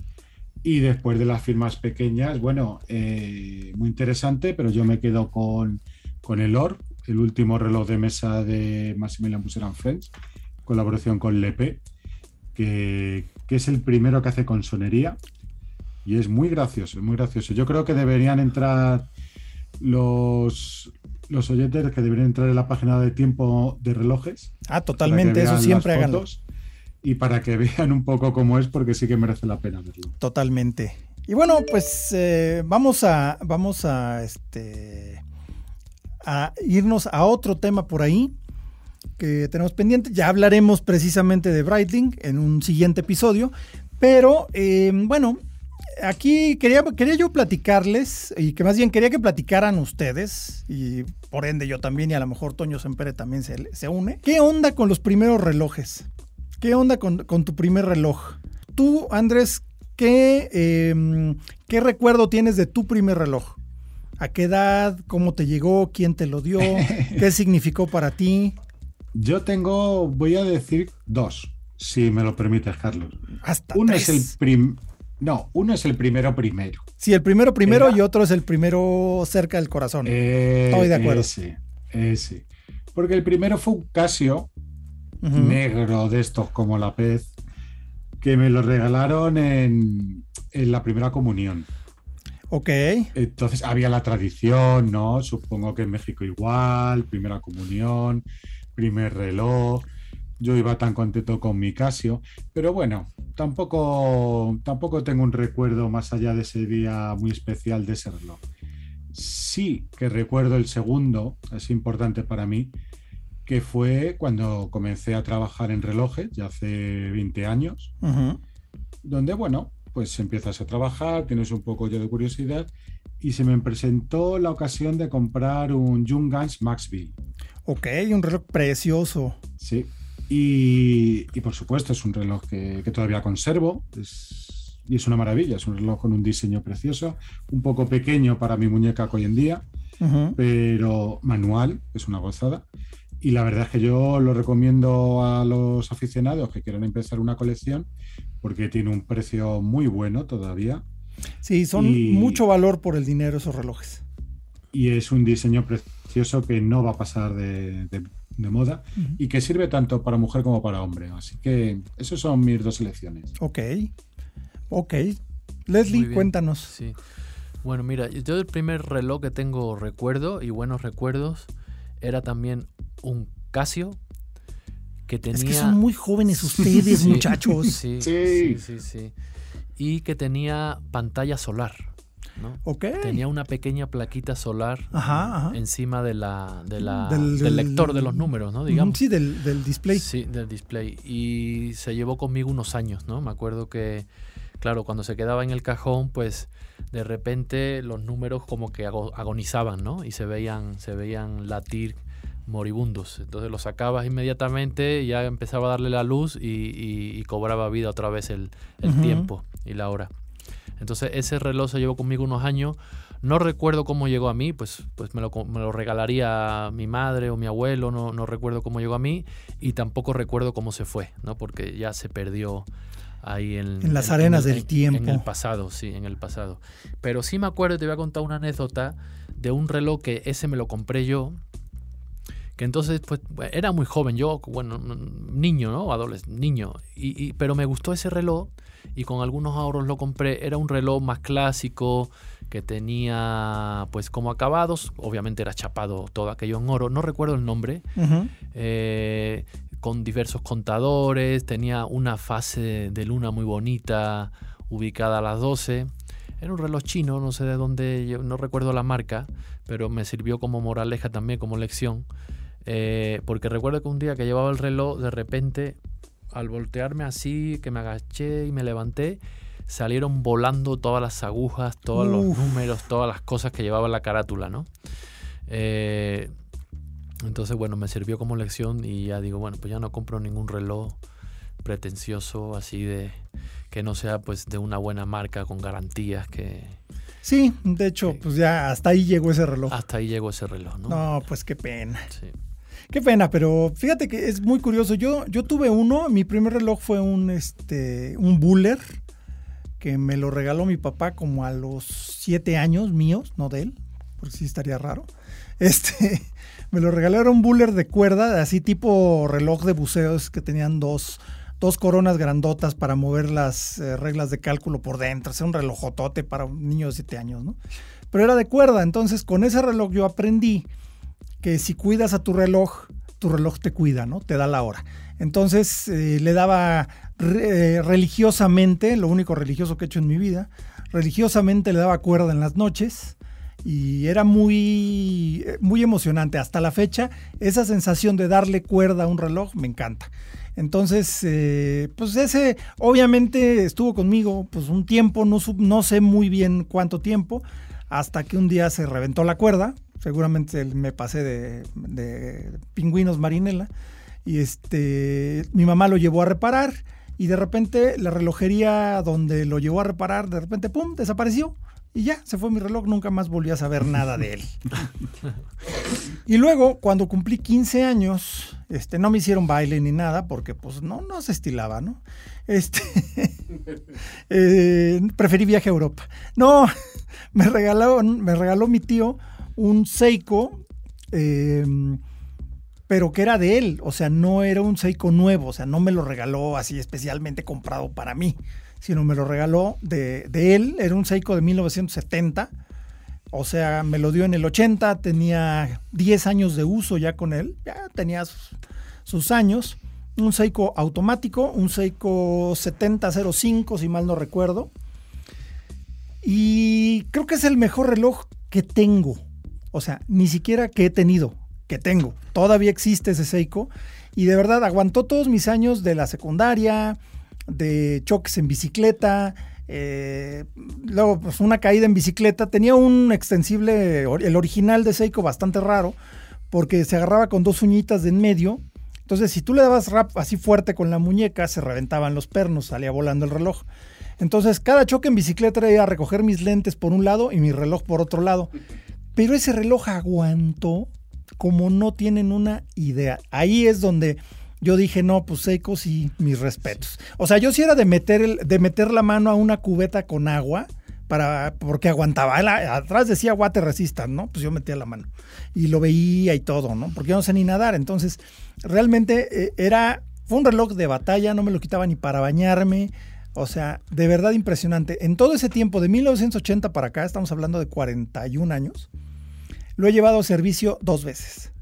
Y después de las firmas pequeñas, bueno, eh, muy interesante, pero yo me quedo con, con el OR, el último reloj de mesa de Maximilian Busser and Friends, colaboración con Lepe, que, que es el primero que hace con sonería y es muy gracioso, es muy gracioso. Yo creo que deberían entrar los, los oyentes que deberían entrar en la página de tiempo de relojes Ah, totalmente, eso siempre háganlo. Y para que vean un poco cómo es, porque sí que merece la pena verlo. Totalmente. Y bueno, pues eh, vamos a vamos a este a irnos a otro tema por ahí que tenemos pendiente. Ya hablaremos precisamente de Breitling en un siguiente episodio. Pero eh, bueno, aquí quería, quería yo platicarles, y que más bien quería que platicaran ustedes, y por ende yo también, y a lo mejor Toño Sempere también se, se une. ¿Qué onda con los primeros relojes? ¿Qué onda con, con tu primer reloj? Tú, Andrés, ¿qué, eh, ¿qué recuerdo tienes de tu primer reloj? ¿A qué edad? ¿Cómo te llegó? ¿Quién te lo dio? ¿Qué significó para ti? Yo tengo, voy a decir dos, si me lo permites, Carlos. Hasta Uno tres. es el prim no, uno es el primero primero. Sí, el primero primero Era- y otro es el primero cerca del corazón. Eh, Estoy de acuerdo. Ese, ese. Porque el primero fue un Casio negro de estos como la pez, que me lo regalaron en, en la primera comunión. Ok. Entonces había la tradición, ¿no? Supongo que en México igual, primera comunión, primer reloj. Yo iba tan contento con mi Casio, pero bueno, tampoco, tampoco tengo un recuerdo más allá de ese día muy especial de ese reloj. Sí que recuerdo el segundo, es importante para mí, que fue cuando comencé a trabajar en relojes, ya hace 20 años, donde, bueno, pues empiezas a trabajar, tienes un poco ya de curiosidad y se me presentó la ocasión de comprar un Jungans Maxville. Ok, un reloj precioso. Sí. Y, y por supuesto es un reloj que, que todavía conservo es- y es una maravilla, es un reloj con un diseño precioso, un poco pequeño para mi muñeca hoy en día, pero manual, es una gozada. Y la verdad es que yo lo recomiendo a los aficionados que quieran empezar una colección porque tiene un precio muy bueno todavía Sí, son Y- mucho valor por el dinero esos relojes. y es un diseño precioso que no va a pasar de, de- de moda y que sirve tanto para mujer como para hombre. Así que esas son mis dos elecciones. Ok. Ok. Leslie, cuéntanos. Sí. Bueno, mira, yo el primer reloj que tengo recuerdo y buenos recuerdos era también un Casio que tenía... Es que son muy jóvenes ustedes, Sí. muchachos. Sí, Sí. sí, sí, sí. Y que tenía pantalla solar, Tenía una pequeña plaquita solar Ajá, ajá. encima de la, de la- Del- del, lector de los números, ¿no? Digamos. Sí, del, del display. Sí, del display. Y se llevó conmigo unos años, ¿no? Me acuerdo que, claro, cuando se quedaba en el cajón, pues de repente los números como que ago- agonizaban, ¿no? Y se veían, se veían latir moribundos. Entonces lo sacabas inmediatamente, ya empezaba a darle la luz y, cobraba vida otra vez el, tiempo y la hora. Entonces ese reloj se llevó conmigo unos años. No recuerdo cómo llegó a mí, pues, pues me, lo, me lo regalaría mi madre o mi abuelo, no, no, recuerdo cómo llegó a mí y tampoco recuerdo cómo se fue, ¿no? porque ya se perdió ahí en, en las arenas del tiempo. En el pasado, sí, en el pasado. Pero sí me acuerdo, te voy a contar una anécdota de un reloj que ese me lo compré yo, que entonces pues era muy joven, yo, bueno, niño, ¿no? Adolescente, niño, y, pero me gustó ese reloj y con algunos ahorros lo compré, era un reloj más clásico, que tenía pues como acabados, obviamente era chapado todo aquello en oro, no recuerdo el nombre, eh, con diversos contadores, tenía una fase de luna muy bonita, ubicada a las 12. Era un reloj chino, no sé de dónde, no recuerdo la marca, pero me sirvió como moraleja también, como lección. Eh, porque recuerdo que un día que llevaba el reloj, de repente, al voltearme así, que me agaché y me levanté, salieron volando todas las agujas, todos los números, todas las cosas que llevaba la carátula, ¿no? Eh, entonces, bueno, me sirvió como lección y ya digo, bueno, pues ya no compro ningún reloj pretencioso así de que no sea pues de una buena marca con garantías que Sí, de hecho, pues ya hasta ahí llegó ese reloj. Hasta ahí llegó ese reloj, ¿no? No, pues qué pena. Sí. Qué pena, pero fíjate que es muy curioso. Yo, yo tuve uno, mi primer reloj fue un, este, un Buller, que me lo regaló mi papá como a los siete años míos, no de él, porque sí estaría raro. Este, me lo regalaron un Buller de cuerda, así tipo reloj de buceos que tenían dos, dos coronas grandotas para mover las eh, reglas de cálculo por dentro, hacer un relojotote para un niño de siete años, ¿no? Pero era de cuerda, entonces con ese reloj yo aprendí que si cuidas a tu reloj, tu reloj te cuida, ¿no? Te da la hora. Entonces eh, le daba eh, religiosamente, lo único religioso que he hecho en mi vida, religiosamente le daba cuerda en las noches y era muy, eh, muy emocionante. Hasta la fecha, esa sensación de darle cuerda a un reloj me encanta. Entonces, pues ese obviamente estuvo conmigo pues un tiempo, no, no sé muy bien cuánto tiempo, hasta que un día se reventó la cuerda, seguramente me pasé de, pingüinos marinela. Y este, mi mamá lo llevó a reparar y de repente la relojería donde lo llevó a reparar, de repente, ¡pum!, desapareció. Y ya, se fue mi reloj, nunca más volví a saber nada de él. y luego, cuando cumplí 15 años, este, no me hicieron baile ni nada, porque pues no, no se estilaba, ¿no? Este, eh, preferí viaje a Europa. No, me regaló, me regaló mi tío un Seiko, em, pero que era de él, o sea, no era un Seiko nuevo, o sea, no me lo regaló así especialmente comprado para mí, sino me lo regaló de, él, era un Seiko de 1970, o sea, me lo dio en el 80, tenía 10 años de uso ya con él, ya tenía sus, años, un Seiko automático, un Seiko 7005, si mal no recuerdo. Y creo que es el mejor reloj que tengo. O sea, ni siquiera que he tenido, que tengo. Todavía existe ese Seiko. Y de verdad aguantó todos mis años de la secundaria, de choques en bicicleta. Eh, luego, pues una caída en bicicleta. Tenía un extensible, el original de Seiko, bastante raro, porque se agarraba con dos uñitas de en medio. Entonces, si tú le dabas rap así fuerte con la muñeca, se reventaban los pernos, salía volando el reloj. Entonces, cada choque en bicicleta era ir a recoger mis lentes por un lado y mi reloj por otro lado. Pero ese reloj aguantó como no tienen una idea. Ahí es donde yo dije, no, pues secos y mis respetos. O sea, yo sí era de meter, el, de meter la mano a una cubeta con agua para porque aguantaba. atrás decía water resistant, ¿no? Pues yo metía la mano y lo veía y todo, ¿no? Porque yo no sé ni nadar. Entonces, realmente eh, era, fue un reloj de batalla, no me lo quitaba ni para bañarme. O sea, de verdad impresionante. En todo ese tiempo, de 1980 para acá, estamos hablando de 41 años, lo he llevado a servicio dos veces.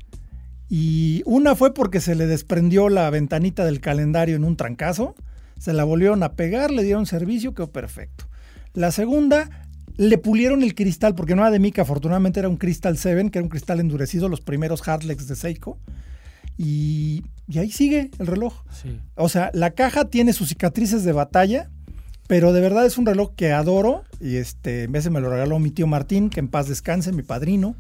Y una fue porque se le desprendió la ventanita del calendario en un trancazo, se la volvieron a pegar, le dieron servicio, quedó perfecto. La segunda, le pulieron el cristal, porque no era de Mica, afortunadamente era un Crystal 7, que era un cristal endurecido, los primeros Hardlex de Seiko. Y, ahí sigue el reloj. O sea, la caja tiene sus cicatrices de batalla, pero de verdad es un reloj que adoro. Y este, en vez me lo regaló mi tío Martín, que en paz descanse, mi padrino.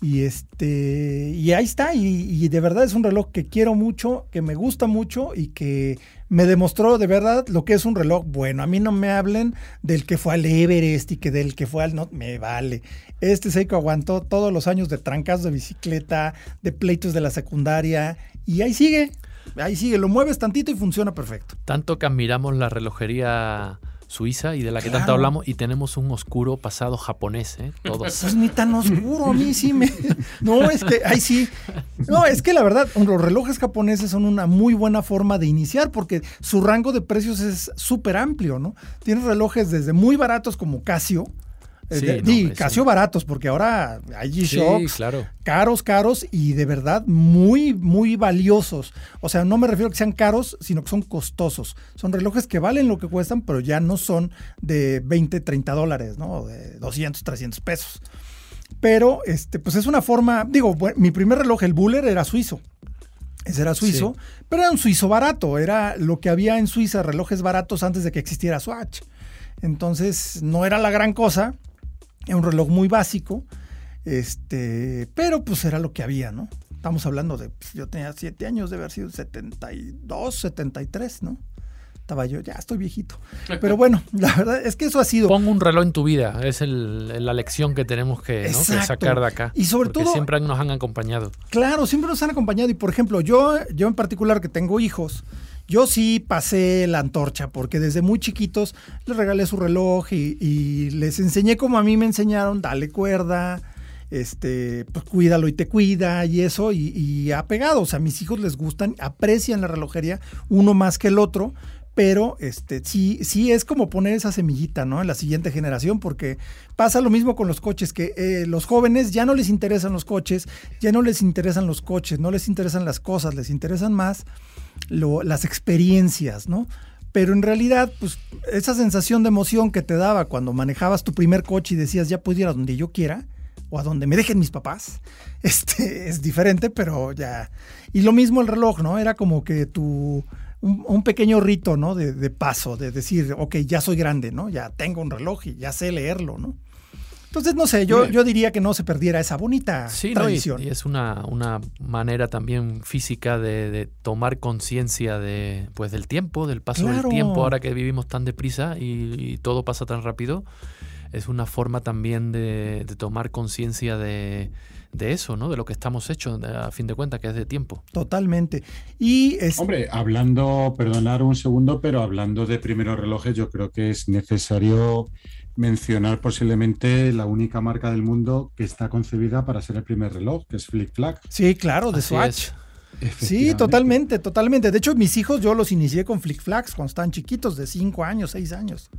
Y este, y ahí está, y, de verdad es un reloj que quiero mucho, que me gusta mucho y que me demostró de verdad lo que es un reloj bueno. A mí no me hablen del que fue al Everest y que del que fue al no, me vale. Este Seiko aguantó todos los años de trancas de bicicleta, de pleitos de la secundaria, y ahí sigue, ahí sigue, lo mueves tantito y funciona perfecto. Tanto que admiramos la relojería Suiza y de la que tanto hablamos y tenemos un oscuro pasado japonés, ¿eh? Todos. Eso es ni tan oscuro, a mí sí me... No, es que, ahí sí. No, es que la verdad, los relojes japoneses son una muy buena forma de iniciar porque su rango de precios es súper amplio, ¿no? Tienes relojes desde muy baratos como Casio, Sí, Casio baratos, porque ahora hay G-Shocks claro. caros, caros y de verdad muy, muy valiosos. O sea, no me refiero a que sean caros, sino que son costosos. Son relojes que valen lo que cuestan, pero ya no son de 20, 30 dólares, ¿no? De 200, 300 pesos. Pero, este, pues es una forma, digo, mi primer reloj, el Buller, era suizo. Ese era suizo, pero era un suizo barato. Era lo que había en Suiza, relojes baratos antes de que existiera Swatch. Entonces, no era la gran cosa era un reloj muy básico, este, pero pues era lo que había, ¿no? Estamos hablando de, pues, yo tenía siete años, de haber sido 72, 73, ¿no? Estaba yo, ya estoy viejito. Pero bueno, la verdad es que eso ha sido. Pon un reloj en tu vida, es la lección que tenemos que, sacar de acá. Y sobre todo. Siempre nos han acompañado. Claro, siempre nos han acompañado. Y por ejemplo, yo, yo en particular que tengo hijos, yo sí pasé la antorcha porque desde muy chiquitos les regalé su reloj y, les enseñé como a mí me enseñaron, dale cuerda, este, pues cuídalo y te cuida y eso, y, y ha pegado. O sea, a mis hijos les gustan, aprecian la relojería, uno más que el otro, pero este sí, sí es como poner esa semillita, ¿no? En la siguiente generación, porque pasa lo mismo con los coches, que eh, los jóvenes ya no les interesan los coches, ya no les interesan los coches, no les interesan las cosas, les interesan más las experiencias, ¿no? Pero en realidad, pues esa sensación de emoción que te daba cuando manejabas tu primer coche y decías, ya puedo ir a donde yo quiera, o a donde me dejen mis papás, este, es diferente, pero ya. Y lo mismo el reloj, ¿no? Era como que tu, un, pequeño rito, ¿no? De, de, paso, de decir, ok, ya soy grande, ¿no? Ya tengo un reloj y ya sé leerlo, ¿no? Entonces, no sé, yo, yo diría que no se perdiera esa bonita tradición. y, es una, una, manera también física de, tomar conciencia de, pues, del tiempo, del paso del tiempo, ahora que vivimos tan deprisa y, todo pasa tan rápido. Es una forma también de, tomar conciencia de, eso, ¿no? De lo que estamos hechos, a fin de cuentas, que es de tiempo. Totalmente. Y Hombre, hablando, perdonar un segundo, pero hablando de primeros relojes, yo creo que es necesario mencionar posiblemente la única marca del mundo que está concebida para ser el primer reloj, que es Flick Flag. Sí, claro, de Swatch. Sí, totalmente, totalmente. De hecho, mis hijos yo los inicié con Flick Flags cuando estaban chiquitos, de 5 años, 6 años.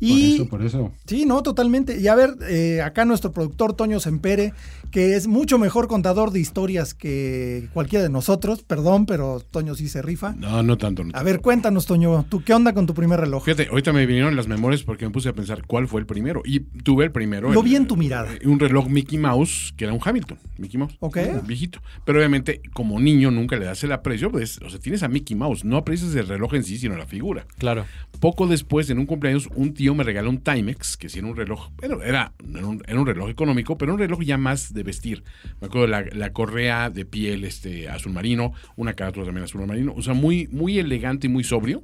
Y, por eso, por eso. Sí, no, totalmente. Y a ver, eh, acá nuestro productor Toño Sempere, que es mucho mejor contador de historias que cualquiera de nosotros, perdón, pero Toño sí se rifa. No, no tanto. a ver, cuéntanos, Toño, ¿tú qué onda con tu primer reloj? Fíjate, ahorita me vinieron las memorias porque me puse a pensar cuál fue el primero. Y tuve el primero. Lo vi en tu mirada. Eh, un reloj Mickey Mouse, que era un Hamilton, Mickey Mouse. Ok. viejito. Pero obviamente, como niño, nunca le das el aprecio, pues, o sea, tienes a Mickey Mouse, no aprecias el reloj en sí, sino la figura. Claro. Poco después, en un cumpleaños, un tío me regaló un Timex, que sí era un reloj, bueno, era, era, un, reloj económico, pero un reloj ya más de vestir. Me acuerdo la, la correa de piel este, azul marino, una carátula también azul marino, o sea, muy, muy elegante y muy sobrio.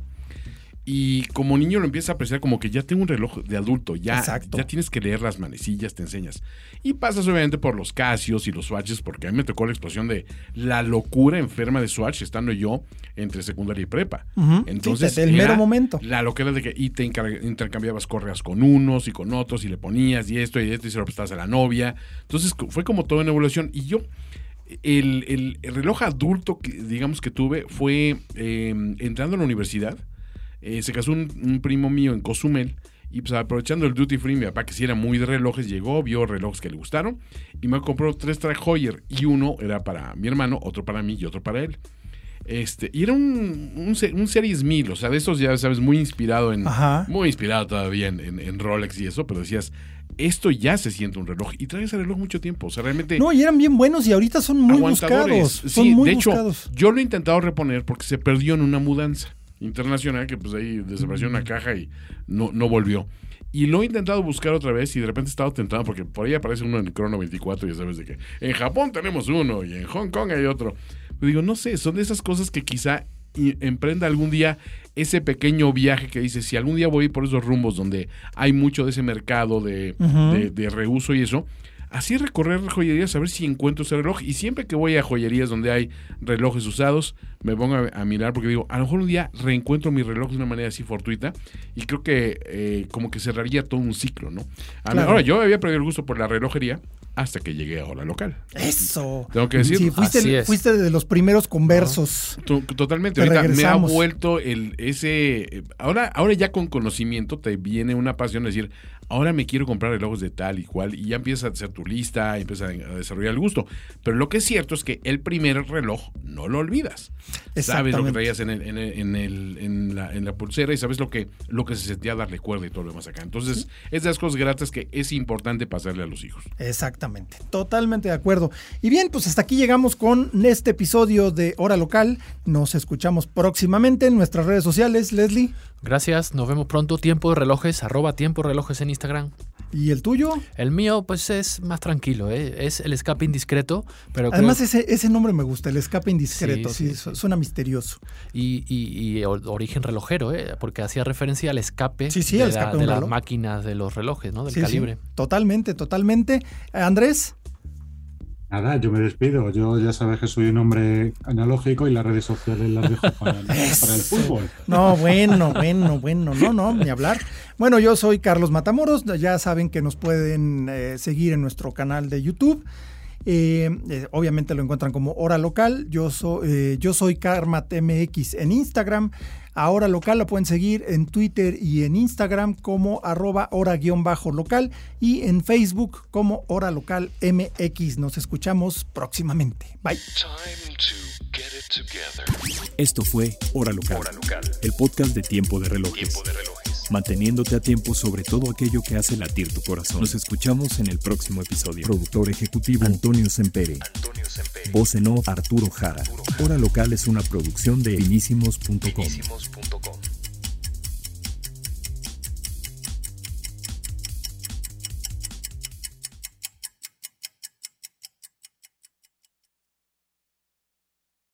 Y como niño lo empiezas a apreciar como que ya tengo un reloj de adulto, ya, ya tienes que leer las manecillas, te enseñas. Y pasas obviamente por los Casios y los Swatches, porque a mí me tocó la explosión de la locura enferma de Swatch, estando yo entre secundaria y prepa. Entonces, el mero momento. La locura de que y te intercambiabas correas con unos y con otros y le ponías y esto y esto y se lo prestabas a la novia. Entonces fue como toda una evolución. Y yo, el, reloj adulto que digamos que tuve fue eh, entrando a la universidad eh, se casó un, primo mío en Cozumel y pues aprovechando el duty free, mi papá que si era muy de relojes, llegó, vio relojes que le gustaron y me compró tres Tag Heuer y uno era para mi hermano, otro para mí y otro para él. Este, y era un, un, Series 1000, o sea, de esos ya sabes, muy inspirado en. Muy inspirado todavía en, Rolex y eso, pero decías, esto ya se siente un reloj. Y trae ese reloj mucho tiempo. O sea, realmente. No, y eran bien buenos y ahorita son muy buscados. Sí, de hecho, yo lo he intentado reponer porque se perdió en una mudanza internacional que pues ahí desapareció una caja y no, no volvió. Y lo he intentado buscar otra vez y de repente he estado tentado porque por ahí aparece uno en el Crono 24 y ya sabes de que en Japón tenemos uno y en Hong Kong hay otro. Pero digo, no sé, son de esas cosas que quizá emprenda algún día ese pequeño viaje que dice, si algún día voy por esos rumbos donde hay mucho de ese mercado de, de, de reuso y eso, Así recorrer joyerías a ver si encuentro ese reloj. Y siempre que voy a joyerías donde hay relojes usados, me pongo a, mirar porque digo, a lo mejor un día reencuentro mi reloj de una manera así fortuita. Y creo que eh, como que cerraría todo un ciclo, ¿no? Ahora, yo había perdido el gusto por la relojería hasta que llegué a hora local. Eso. Tengo que decir. Sí, fuiste, fuiste de los primeros conversos. Totalmente. Ahorita me ha vuelto el ese. Ahora, ahora ya con conocimiento te viene una pasión de decir, ahora me quiero comprar relojes de tal y cual, y ya empiezas a hacer tu lista, empiezas a desarrollar el gusto. Pero lo que es cierto es que el primer reloj no lo olvidas. Sabes lo que traías en, el, en, el, en, la, en, la, pulsera y sabes lo que, lo que se sentía darle cuerda y todo lo demás acá. Entonces, es de las cosas gratas que es importante pasarle a los hijos. Exactamente, totalmente de acuerdo. Y bien, pues hasta aquí llegamos con este episodio de Hora Local. Nos escuchamos próximamente en nuestras redes sociales, Leslie. Gracias, nos vemos pronto. Tiempo de relojes, arroba tiempo relojes en Instagram. ¿Y el tuyo? El mío, pues es más tranquilo, ¿eh? es el escape indiscreto. Pero Además, ese, ese nombre me gusta, el escape indiscreto, sí, suena misterioso. Y, y, origen relojero, ¿eh? porque hacía referencia al escape, de, las máquinas de los relojes, ¿no? del calibre. Totalmente, totalmente. Andrés. Nada, yo me despido. Yo ya sabes que soy un hombre analógico y las redes sociales las dejo para, el fútbol. No, bueno, bueno, bueno, no, no, ni hablar. Bueno, yo soy Carlos Matamoros. Ya saben que nos pueden eh, seguir en nuestro canal de YouTube. Eh, eh, obviamente lo encuentran como Hora Local. Yo, soy yo soy KarmatMX en Instagram. Ahora local la pueden seguir en Twitter y en Instagram como arroba hora-local y en Facebook como hora local MX. Nos escuchamos próximamente. Bye. Esto fue Hora Local, el podcast de Tiempo de Relojes. Manteniéndote a tiempo sobre todo aquello que hace latir tu corazón. Nos escuchamos en el próximo episodio. Productor ejecutivo Antonio Sempere. Voz en off Arturo Jara. Hora Local es una producción de finísimos.com.